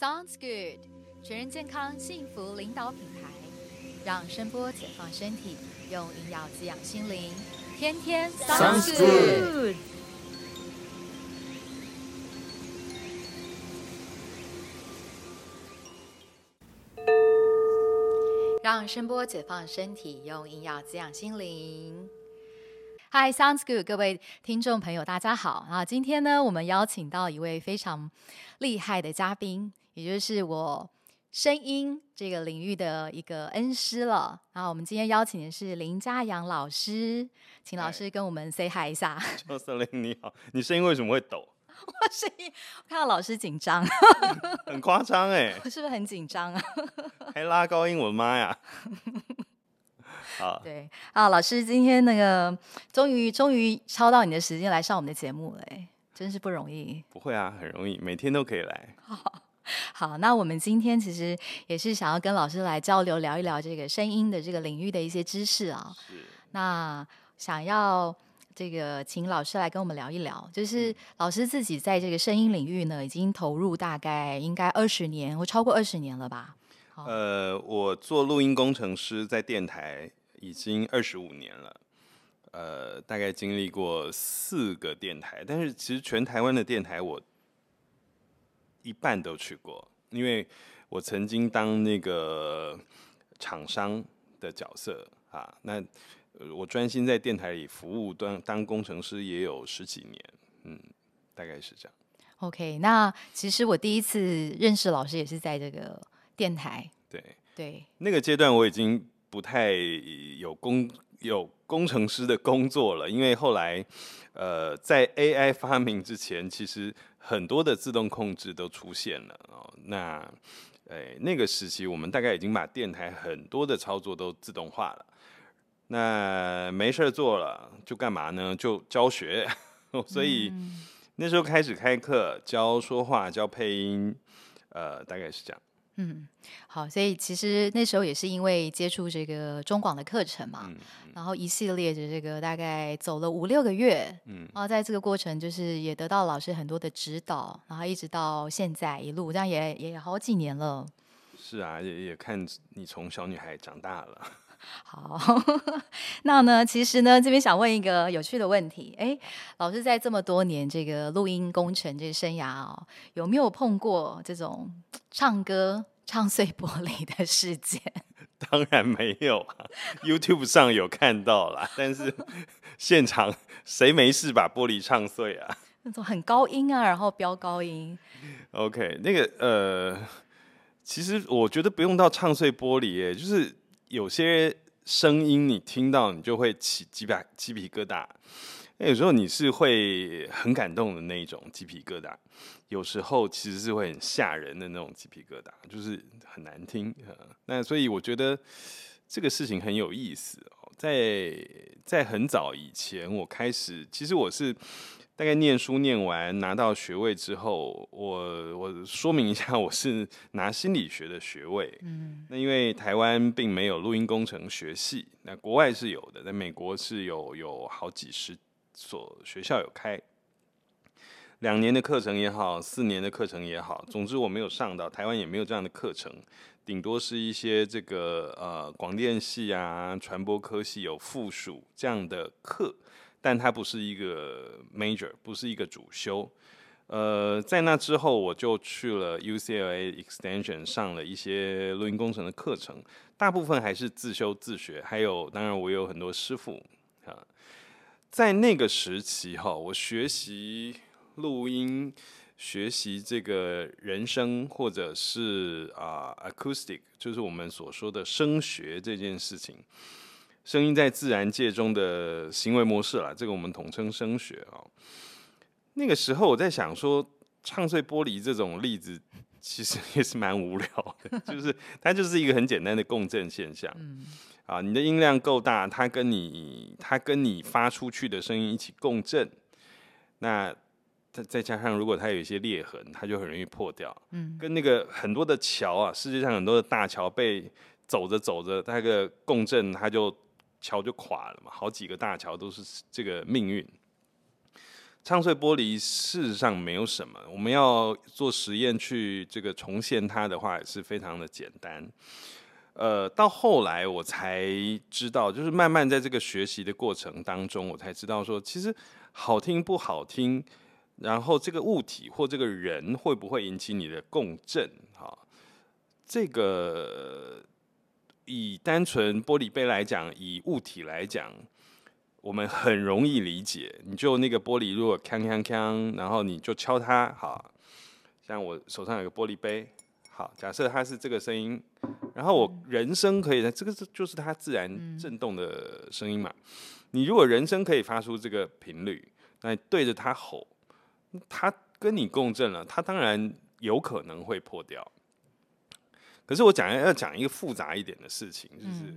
Sounds good，全人健康幸福领导品牌，让声波解放身体，用营养滋养心灵，天天 Sounds good。让声波解放身体，用营养滋养心灵。Hi, sounds good，各位听众朋友，大家好啊！今天呢，我们邀请到一位非常厉害的嘉宾，也就是我声音这个领域的一个恩师了。然后我们今天邀请的是林嘉阳老师，请老师跟我们 say hi 一下。周森林你好，你声音为什么会抖？我声音，我看到老师紧张，很夸张哎，我是不是很紧张啊？还拉高音，我的妈呀！好，对啊，老师今天那个终于终于超到你的时间来上我们的节目了，哎，真是不容易。不会啊，很容易，每天都可以来。好，那我们今天其实也是想要跟老师来交流聊一聊这个声音的这个领域的一些知识啊。是，那想要。这个，请老师来跟我们聊一聊。就是老师自己在这个声音领域呢，已经投入大概应该二十年或超过二十年了吧？呃，我做录音工程师，在电台已经二十五年了。呃，大概经历过四个电台，但是其实全台湾的电台我一半都去过，因为我曾经当那个厂商的角色啊，那。我专心在电台里服务，当当工程师也有十几年，嗯，大概是这样。OK，那其实我第一次认识老师也是在这个电台。对对，那个阶段我已经不太有工有工程师的工作了，因为后来呃，在 AI 发明之前，其实很多的自动控制都出现了哦。那哎，那个时期我们大概已经把电台很多的操作都自动化了。那没事做了，就干嘛呢？就教学，所以那时候开始开课，教说话，教配音，呃，大概是这样。嗯，好，所以其实那时候也是因为接触这个中广的课程嘛，然后一系列的这个大概走了五六个月，嗯，然后在这个过程就是也得到老师很多的指导，然后一直到现在一路，这样也也好几年了。是啊，也也看你从小女孩长大了。好，那呢？其实呢，这边想问一个有趣的问题。哎，老师在这么多年这个录音工程这生涯哦，有没有碰过这种唱歌唱碎玻璃的事件？当然没有啊，YouTube 上有看到啦，但是 现场谁没事把玻璃唱碎啊？那种很高音啊，然后飙高音。OK，那个呃，其实我觉得不用到唱碎玻璃，哎，就是。有些声音你听到，你就会起鸡皮鸡皮疙瘩。那有时候你是会很感动的那一种鸡皮疙瘩，有时候其实是会很吓人的那种鸡皮疙瘩，就是很难听。那所以我觉得这个事情很有意思哦。在在很早以前，我开始其实我是。大概念书念完拿到学位之后，我我说明一下，我是拿心理学的学位。嗯，那因为台湾并没有录音工程学系，那国外是有的，在美国是有有好几十所学校有开，两年的课程也好，四年的课程也好，总之我没有上到，台湾也没有这样的课程，顶多是一些这个呃广电系啊、传播科系有附属这样的课。但它不是一个 major，不是一个主修。呃，在那之后，我就去了 UCLA Extension 上了一些录音工程的课程，大部分还是自修自学。还有，当然我有很多师傅啊。在那个时期哈，我学习录音，学习这个人声，或者是啊 acoustic，就是我们所说的声学这件事情。声音在自然界中的行为模式啦，这个我们统称声学啊。那个时候我在想说，唱碎玻璃这种例子其实也是蛮无聊的，就是它就是一个很简单的共振现象。嗯啊，你的音量够大，它跟你它跟你发出去的声音一起共振，那再再加上如果它有一些裂痕，它就很容易破掉。嗯，跟那个很多的桥啊，世界上很多的大桥被走着走着，那个共振它就。桥就垮了嘛，好几个大桥都是这个命运。唱碎玻璃事实上没有什么，我们要做实验去这个重现它的话，也是非常的简单。呃，到后来我才知道，就是慢慢在这个学习的过程当中，我才知道说，其实好听不好听，然后这个物体或这个人会不会引起你的共振，哈，这个以单纯玻璃杯来讲，以物体来讲，我们很容易理解。你就那个玻璃，如果锵锵锵，然后你就敲它，好像我手上有个玻璃杯。好，假设它是这个声音，然后我人声可以，这个是就是它自然震动的声音嘛。你如果人声可以发出这个频率，那对着它吼，它跟你共振了，它当然有可能会破掉。可是我讲要讲一个复杂一点的事情，就是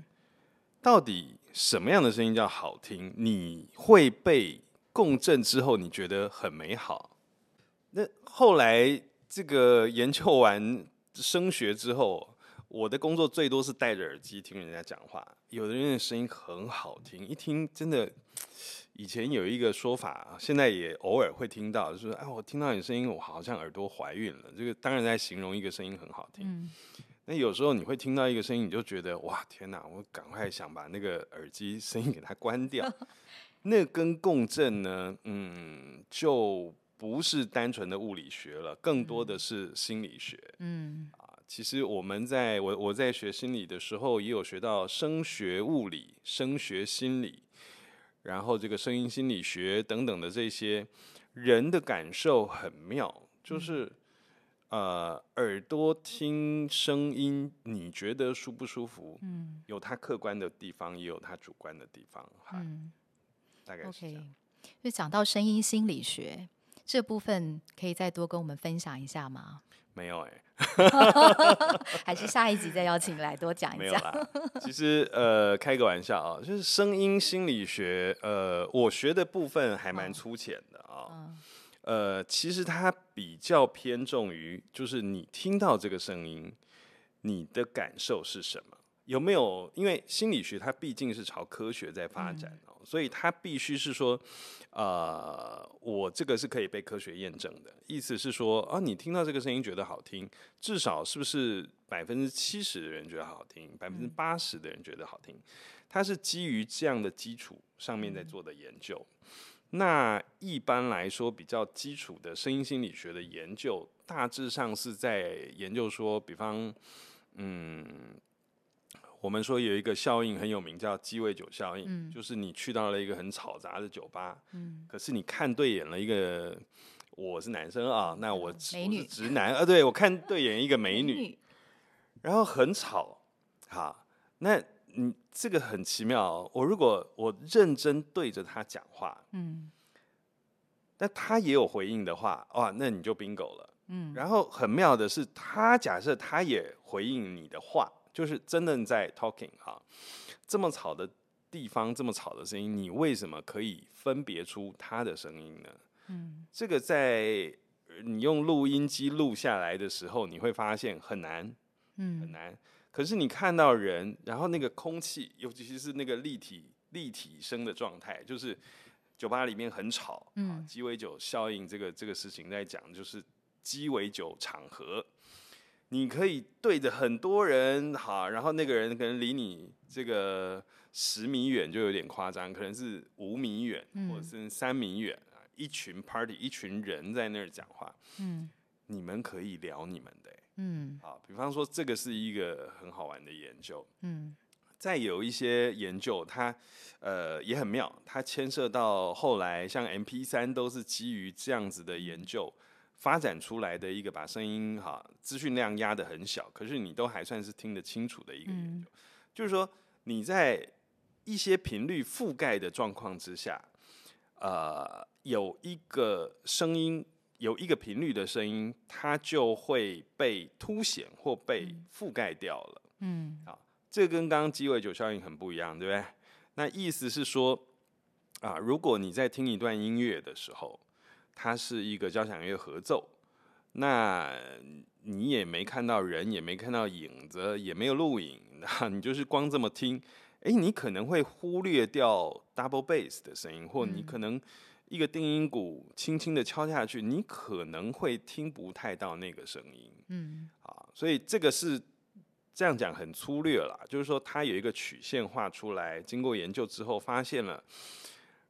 到底什么样的声音叫好听？你会被共振之后，你觉得很美好。那后来这个研究完。声学之后，我的工作最多是戴着耳机听人家讲话。有的人的声音很好听，一听真的。以前有一个说法，现在也偶尔会听到，就是哎，我听到你声音，我好像耳朵怀孕了。这个当然在形容一个声音很好听。那有时候你会听到一个声音，你就觉得哇，天哪！我赶快想把那个耳机声音给它关掉。那跟共振呢，嗯，就。不是单纯的物理学了，更多的是心理学。嗯啊，其实我们在我我在学心理的时候，也有学到声学物理、声学心理，然后这个声音心理学等等的这些人的感受很妙，就是呃耳朵听声音，你觉得舒不舒服？嗯，有它客观的地方，也有它主观的地方。嗯，大概是这样。就讲到声音心理学。这部分可以再多跟我们分享一下吗？没有哎，还是下一集再邀请来多讲一下。其实呃，开个玩笑啊，就是声音心理学，呃，我学的部分还蛮粗浅的啊。呃，其实它比较偏重于，就是你听到这个声音，你的感受是什么？有没有？因为心理学它毕竟是朝科学在发展哦，所以它必须是说，呃，我这个是可以被科学验证的。意思是说，啊，你听到这个声音觉得好听，至少是不是百分之七十的人觉得好听，百分之八十的人觉得好听？它是基于这样的基础上面在做的研究。那一般来说，比较基础的声音心理学的研究，大致上是在研究说，比方，嗯。我们说有一个效应很有名，叫鸡尾酒效应，就是你去到了一个很嘈杂的酒吧，可是你看对眼了一个，我是男生啊，那我是直男啊，对我看对眼一个 美女，然后很吵，好，那你这个很奇妙，我如果我认真对着他讲话，嗯，那他也有回应的话，哇，那你就 bingo 了，嗯，然后很妙的是，他假设他也回应你的话。就是真的在 talking 哈，这么吵的地方，这么吵的声音，你为什么可以分别出他的声音呢？嗯，这个在你用录音机录下来的时候，你会发现很难，嗯，很难。可是你看到人，然后那个空气，尤其是那个立体立体声的状态，就是酒吧里面很吵，嗯，鸡尾酒效应这个这个事情在讲，就是鸡尾酒场合。你可以对着很多人哈，然后那个人可能离你这个十米远就有点夸张，可能是五米远嗯。或者是三米远啊，一群 party 一群人在那儿讲话，嗯，你们可以聊你们的，嗯，好，比方说这个是一个很好玩的研究，嗯，再有一些研究它呃也很妙，它牵涉到后来像 M P 三都是基于这样子的研究。发展出来的一个把声音哈资讯量压得很小，可是你都还算是听得清楚的一个研究，就是说你在一些频率覆盖的状况之下，呃，有一个声音，有一个频率的声音，它就会被凸显或被覆盖掉了。嗯，好，这跟刚刚鸡尾酒效应很不一样，对不对？那意思是说，啊，如果你在听一段音乐的时候。它是一个交响乐合奏，那你也没看到人，也没看到影子，也没有录影，那你就是光这么听，哎，你可能会忽略掉 double bass 的声音，或你可能一个定音鼓轻轻的敲下去，你可能会听不太到那个声音。嗯啊，所以这个是这样讲很粗略啦，就是说它有一个曲线画出来，经过研究之后发现了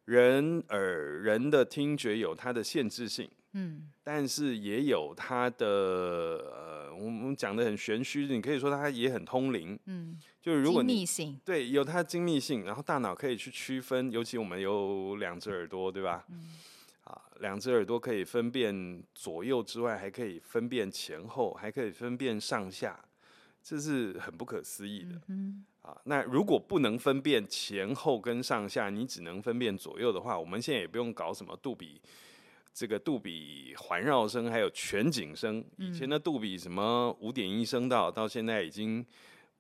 人耳人的听觉有它的限制性，嗯但是也有它的呃，我们讲的很玄虚，你可以说它也很通灵，嗯，就是如果精你密性，对有它的精密性，然后大脑可以去区分，尤其我们有两只耳朵，对吧？嗯啊，两只耳朵可以分辨左右之外，还可以分辨前后，还可以分辨上下，这是很不可思议的。嗯啊，那如果不能分辨前后跟上下，你只能分辨左右的话，我们现在也不用搞什么杜比，这个杜比环绕声，还有全景声。以前的杜比什么五点一声道，到现在已经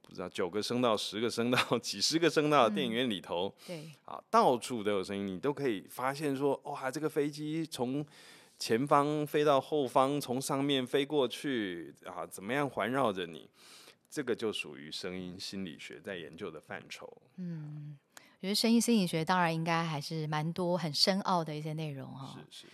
不知道九个声道、十个声道、几十个声道，电影院里头对，啊，到处都有声音，你都可以发现说，哇，这个飞机从前方飞到后方，从上面飞过去啊，怎么样环绕着你？这个就属于声音心理学在研究的范畴。嗯，我觉得声音心理学当然应该还是蛮多很深奥的一些内容哈、是是是，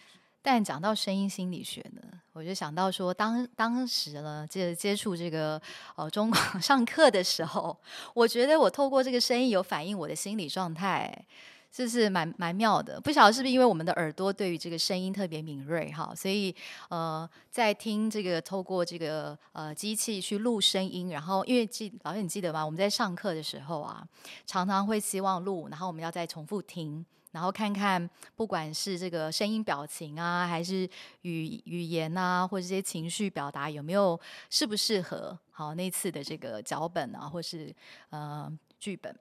但讲到声音心理学呢，我就想到说当当时呢，接接触这个呃中广 上课的时候，我觉得我透过这个声音有反映我的心理状态。这是蛮蛮妙的，不晓得是不是因为我们的耳朵对于这个声音特别敏锐哈，所以呃，在听这个透过这个呃机器去录声音，然后因为记老师你记得吗？我们在上课的时候啊，常常会希望录，然后我们要再重复听，然后看看不管是这个声音表情啊，还是语语言啊，或者这些情绪表达有没有适不适合好那次的这个脚本啊，或是呃剧本。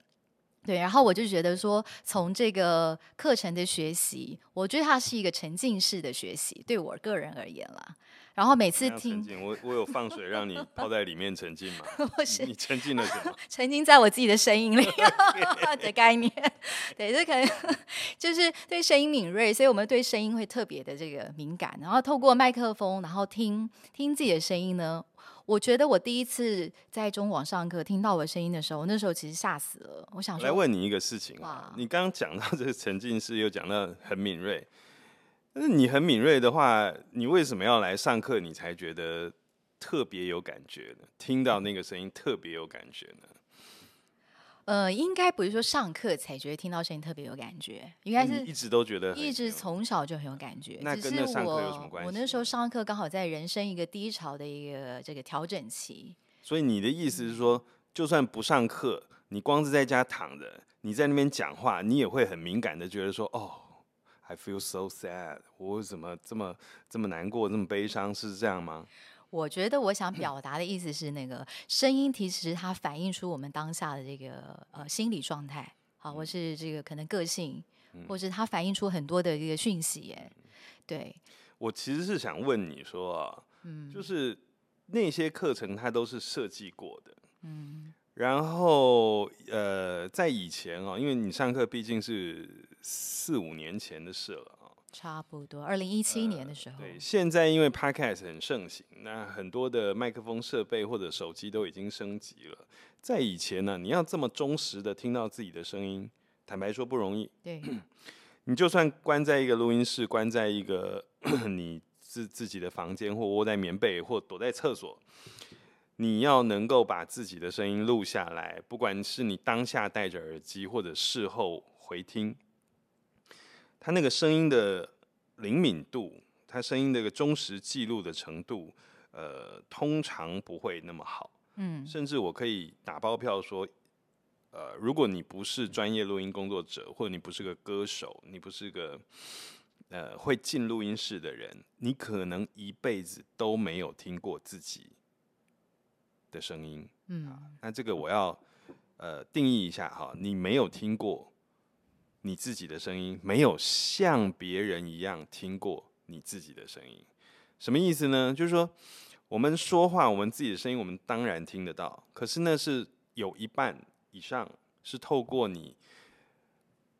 对，然后我就觉得说，从这个课程的学习，我觉得它是一个沉浸式的学习，对我个人而言啦。然后每次听，我我有放水让你 泡在里面沉浸吗？你沉浸了什么？沉浸在我自己的声音里的概念。对，这可能就是对声音敏锐，所以我们对声音会特别的这个敏感。然后透过麦克风，然后听听自己的声音呢。我觉得我第一次在中广上课听到我的声音的时候，那时候其实吓死了。我想我来说，问你一个事情啊，你刚刚讲到这个沉浸式，又讲到很敏锐，但是你很敏锐的话，你为什么要来上课？你才觉得特别有感觉呢？听到那个声音特别有感觉呢？呃，应该不是说上课才觉得听到声音特别有感觉，应该是一直都觉得一直从小就很有感觉，那跟那上课我有什么关系我那时候上课刚好在人生一个低潮的一个这个调整期，所以你的意思是说，就算不上课，你光是在家躺着，你在那边讲话，你也会很敏感的觉得说，哦，I feel so sad，我为什么这么这么难过，这么悲伤，是这样吗？我觉得我想表达的意思是，那个声音其实它反映出我们当下的这个呃心理状态，好，或是这个可能个性，或是它反映出很多的一个讯息，哎，对，我其实是想问你说啊，嗯。就是那些课程它都是设计过的，嗯。然后呃，在以前哦，因为你上课毕竟是四五年前的事了啊。差不多，二零一七年的时候，对，现在因为 Podcast 很盛行，那很多的麦克风设备或者手机都已经升级了。在以前呢，你要这么忠实的听到自己的声音，坦白说不容易。对，你就算关在一个录音室，关在一个 你自自己的房间，或窝在棉被，或躲在厕所，你要能够把自己的声音录下来，不管是你当下戴着耳机，或者事后回听，它那个声音的灵敏度，他声音的一个忠实记录的程度，呃，通常不会那么好。嗯甚至我可以打包票说，呃，如果你不是专业录音工作者，或者你不是个歌手，你不是个呃会进录音室的人，你可能一辈子都没有听过自己的声音。嗯那这个我要呃定义一下哈，你没有听过你自己的声音，没有像别人一样听过你自己的声音，什么意思呢？就是说我们说话，我们自己的声音，我们当然听得到，可是那是有一半以上是透过你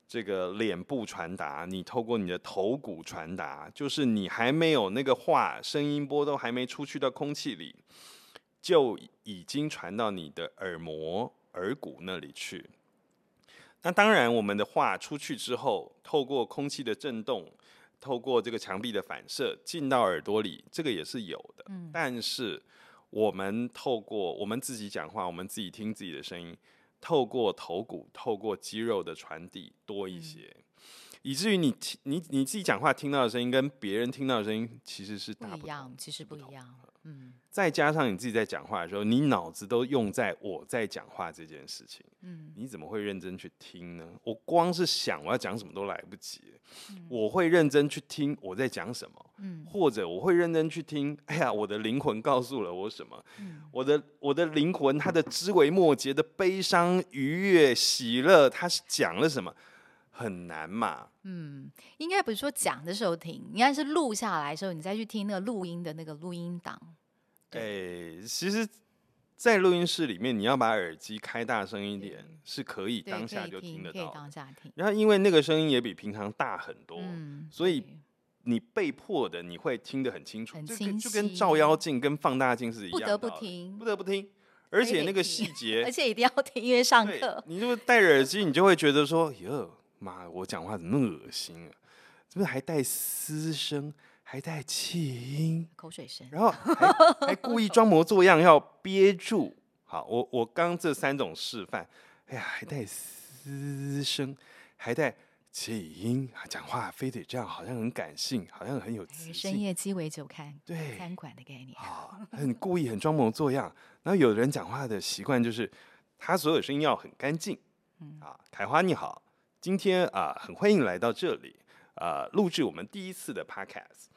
这个脸部传达，你透过你的头骨传达，就是你还没有那个话，声音波都还没出去到空气里，就已经传到你的耳膜、耳骨那里去。那当然，我们的话出去之后，透过空气的震动，透过这个墙壁的反射进到耳朵里，这个也是有的。嗯但是我们透过我们自己讲话，我们自己听自己的声音，透过头骨、透过肌肉的传递多一些，以至于你听你你自己讲话听到的声音跟别人听到的声音其实是大不不一样，其实不一样。嗯再加上你自己在讲话的时候，你脑子都用在我在讲话这件事情，嗯你怎么会认真去听呢？我光是想我要讲什么都来不及，嗯我会认真去听我在讲什么，嗯或者我会认真去听，哎呀，我的灵魂告诉了我什么？嗯我的我的灵魂，它的枝微末节的悲伤、愉悦、喜乐，它是讲了什么？很难嘛？嗯，应该不是说讲的时候听，应该是录下来的时候，你再去听那个录音的那个录音档。哎、其实，在录音室里面，你要把耳机开大声一点，是可以，当下就听，得到。可以当下听。然后，因为那个声音也比平常大很多，嗯，所以你被迫的你会听得很清楚，就跟就跟照妖镜跟放大镜是一样的不得不听不得不听。而且那个细节而，且一定要听，因为上课。你就戴着耳机，你就会觉得说，哟妈，我讲话怎么那么恶心啊？是不是还带嘶声，还带气音？口水声。然后还 还故意装模作样要憋住。好，我我刚这三种示范，哎呀，还带嘶声，还带气音，啊讲话非得这样，好像很感性，好像很有深，夜鸡尾酒看对餐馆的概念。啊，很故意，很装模作样。然后有人讲话的习惯就是，他所有声音要很干净。嗯啊，凯花你好，今天啊，很欢迎来到这里，啊，录制我们第一次的 podcast。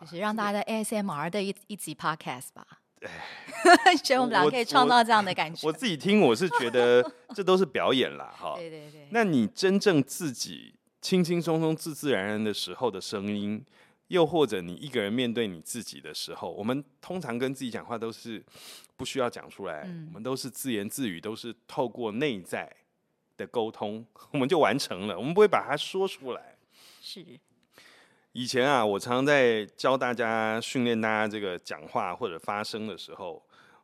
就是让大家的 ASMR 的一一集 podcast 吧。哎所 以我们俩可以创造这样的感觉。我自己听，我是觉得这都是表演啦，哈。对对对。那你真正自己轻轻松松、自自然然的时候的声音，又或者你一个人面对你自己的时候，我们通常跟自己讲话都是不需要讲出来，嗯我们都是自言自语，都是透过内在的沟通，我们就完成了，我们不会把它说出来。是，以前啊，我常常在教大家训练大家这个讲话或者发声的时候，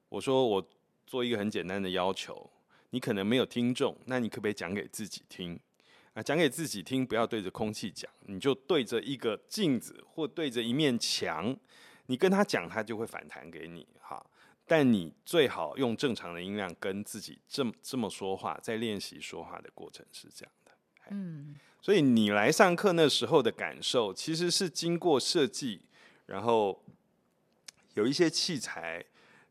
我说我做一个很简单的要求，你可能没有听众，那你可不可以讲给自己听？啊，讲给自己听，不要对着空气讲，你就对着一个镜子或对着一面墙，你跟他讲，他就会反弹给你哈。但你最好用正常的音量跟自己这么这么说话，在练习说话的过程是这样的。嗯所以你来上课那时候的感受，其实是经过设计，然后有一些器材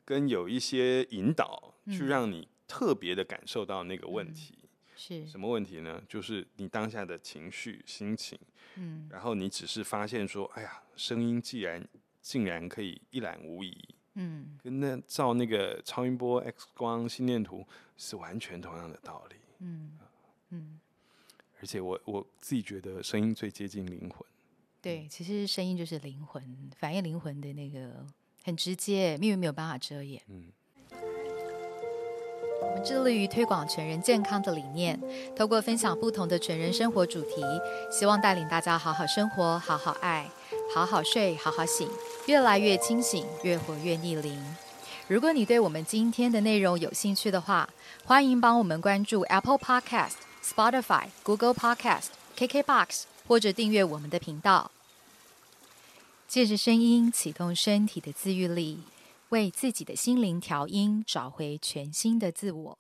跟有一些引导，去嗯让你特别的感受到那个问题。是，什么问题呢？就是你当下的情绪、心情，嗯然后你只是发现说，哎呀，声音既然竟然可以一览无遗，嗯跟那照那个超音波、X 光、心电图是完全同样的道理。嗯嗯，而且我我自己觉得声音最接近灵魂。对，其实声音就是灵魂，反映灵魂的那个很直接，命运没有办法遮掩。嗯我们致力于推广全人健康的理念，透过分享不同的全人生活主题，希望带领大家好好生活、好好爱、好好睡、好好醒，越来越清醒，越活越逆龄。如果你对我们今天的内容有兴趣的话，欢迎帮我们关注 Apple Podcast、Spotify、Google Podcast、KKBox，或者订阅我们的频道。借着声音启动身体的自愈力，为自己的心灵调音，找回全新的自我。